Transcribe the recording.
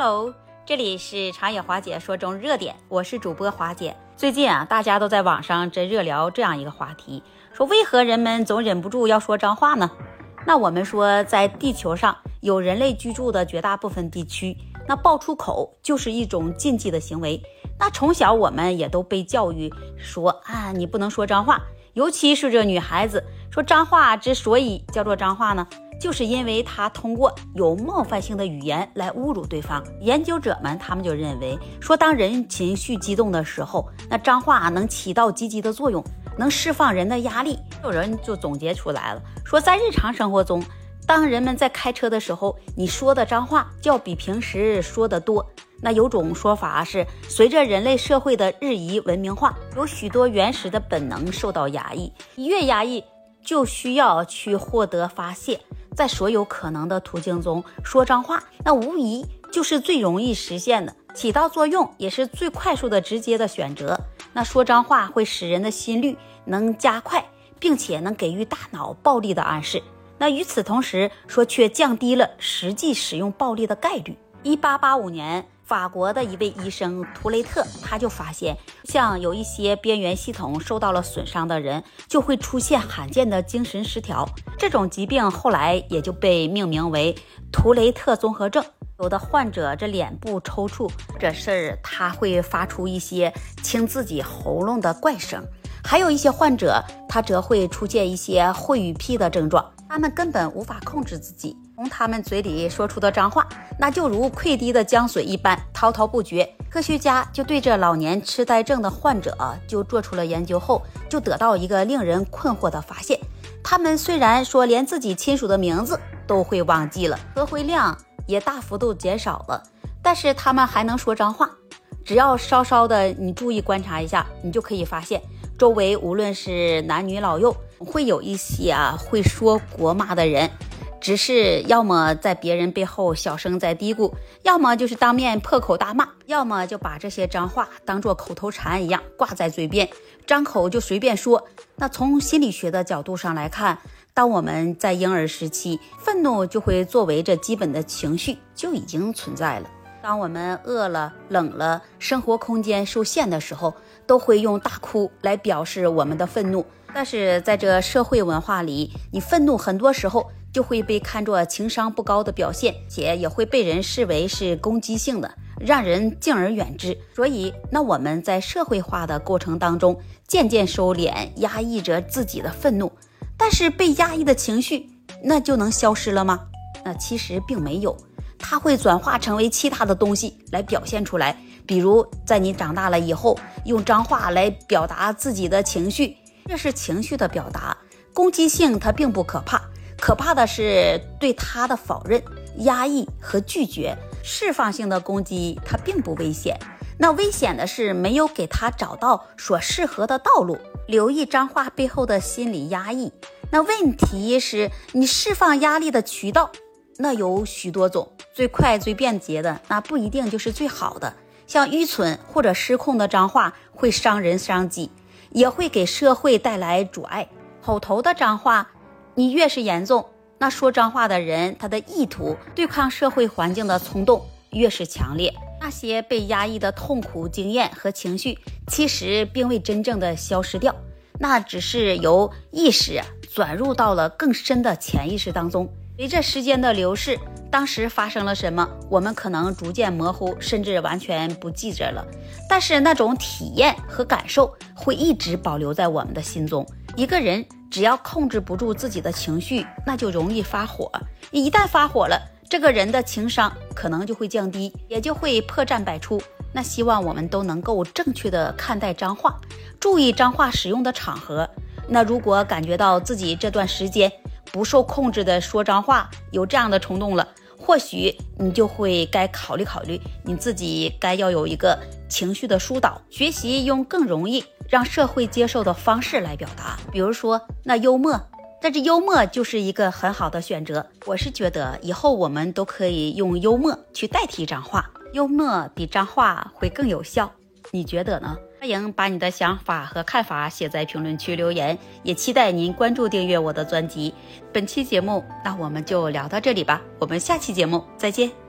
Hello，这里是长野华姐说中热点，我是主播华姐。最近啊，大家都在网上这热聊这样一个话题，说为何人们总忍不住要说脏话呢？那我们说，在地球上有人类居住的绝大部分地区，那爆出口就是一种禁忌的行为。那从小我们也都被教育说啊，你不能说脏话，尤其是这女孩子说脏话之所以叫做脏话呢？就是因为他通过有冒犯性的语言来侮辱对方。研究者们他们就认为说，当人情绪激动的时候，那脏话能起到积极的作用，能释放人的压力。有人就总结出来了，说在日常生活中，当人们在开车的时候，你说的脏话就要比平时说的多。那有种说法是，随着人类社会的日益文明化，有许多原始的本能受到压抑，越压抑就需要去获得发泄。在所有可能的途径中说脏话，那无疑就是最容易实现的，起到作用也是最快速的、直接的选择。那说脏话会使人的心率能加快，并且能给予大脑暴力的暗示。那与此同时，说却降低了实际使用暴力的概率。一八八五年。法国的一位医生图雷特，他就发现，像有一些边缘系统受到了损伤的人，就会出现罕见的精神失调。这种疾病后来也就被命名为图雷特综合症。有的患者这脸部抽搐，或者是他会发出一些清自己喉咙的怪声。还有一些患者，他则会出现一些秽语癖的症状，他们根本无法控制自己。从他们嘴里说出的脏话，那就如溃堤的江水一般滔滔不绝。科学家就对这老年痴呆症的患者就做出了研究后，就得到一个令人困惑的发现：他们虽然说连自己亲属的名字都会忘记了，词汇量也大幅度减少了，但是他们还能说脏话。只要稍稍的你注意观察一下，你就可以发现，周围无论是男女老幼，会有一些啊会说国骂的人。只是要么在别人背后小声在嘀咕，要么就是当面破口大骂，要么就把这些脏话当做口头禅一样挂在嘴边，张口就随便说。那从心理学的角度上来看，当我们在婴儿时期，愤怒就会作为这基本的情绪就已经存在了。当我们饿了、冷了、生活空间受限的时候，都会用大哭来表示我们的愤怒。但是在这社会文化里，你愤怒很多时候。就会被看作情商不高的表现，且也会被人视为是攻击性的，让人敬而远之。所以，那我们在社会化的过程当中，渐渐收敛、压抑着自己的愤怒，但是被压抑的情绪，那就能消失了吗？那其实并没有，它会转化成为其他的东西来表现出来。比如，在你长大了以后，用脏话来表达自己的情绪，这是情绪的表达，攻击性它并不可怕。可怕的是对他的否认、压抑和拒绝。释放性的攻击，他并不危险。那危险的是没有给他找到所适合的道路。留意脏话背后的心理压抑。那问题是，你释放压力的渠道，那有许多种。最快最便捷的，那不一定就是最好的。像愚蠢或者失控的脏话，会伤人伤己，也会给社会带来阻碍。口头的脏话。你越是严重，那说脏话的人，他的意图对抗社会环境的冲动越是强烈。那些被压抑的痛苦经验和情绪，其实并未真正的消失掉，那只是由意识转入到了更深的潜意识当中。随着时间的流逝，当时发生了什么，我们可能逐渐模糊，甚至完全不记着了。但是那种体验和感受会一直保留在我们的心中。一个人。只要控制不住自己的情绪，那就容易发火。一旦发火了，这个人的情商可能就会降低，也就会破绽百出。那希望我们都能够正确的看待脏话，注意脏话使用的场合。那如果感觉到自己这段时间不受控制的说脏话，有这样的冲动了，或许你就会该考虑考虑，你自己该要有一个情绪的疏导，学习用更容易。让社会接受的方式来表达，比如说那幽默，但是幽默就是一个很好的选择。我是觉得以后我们都可以用幽默去代替脏话，幽默比脏话会更有效。你觉得呢？欢迎把你的想法和看法写在评论区留言，也期待您关注订阅我的专辑。本期节目，那我们就聊到这里吧，我们下期节目再见。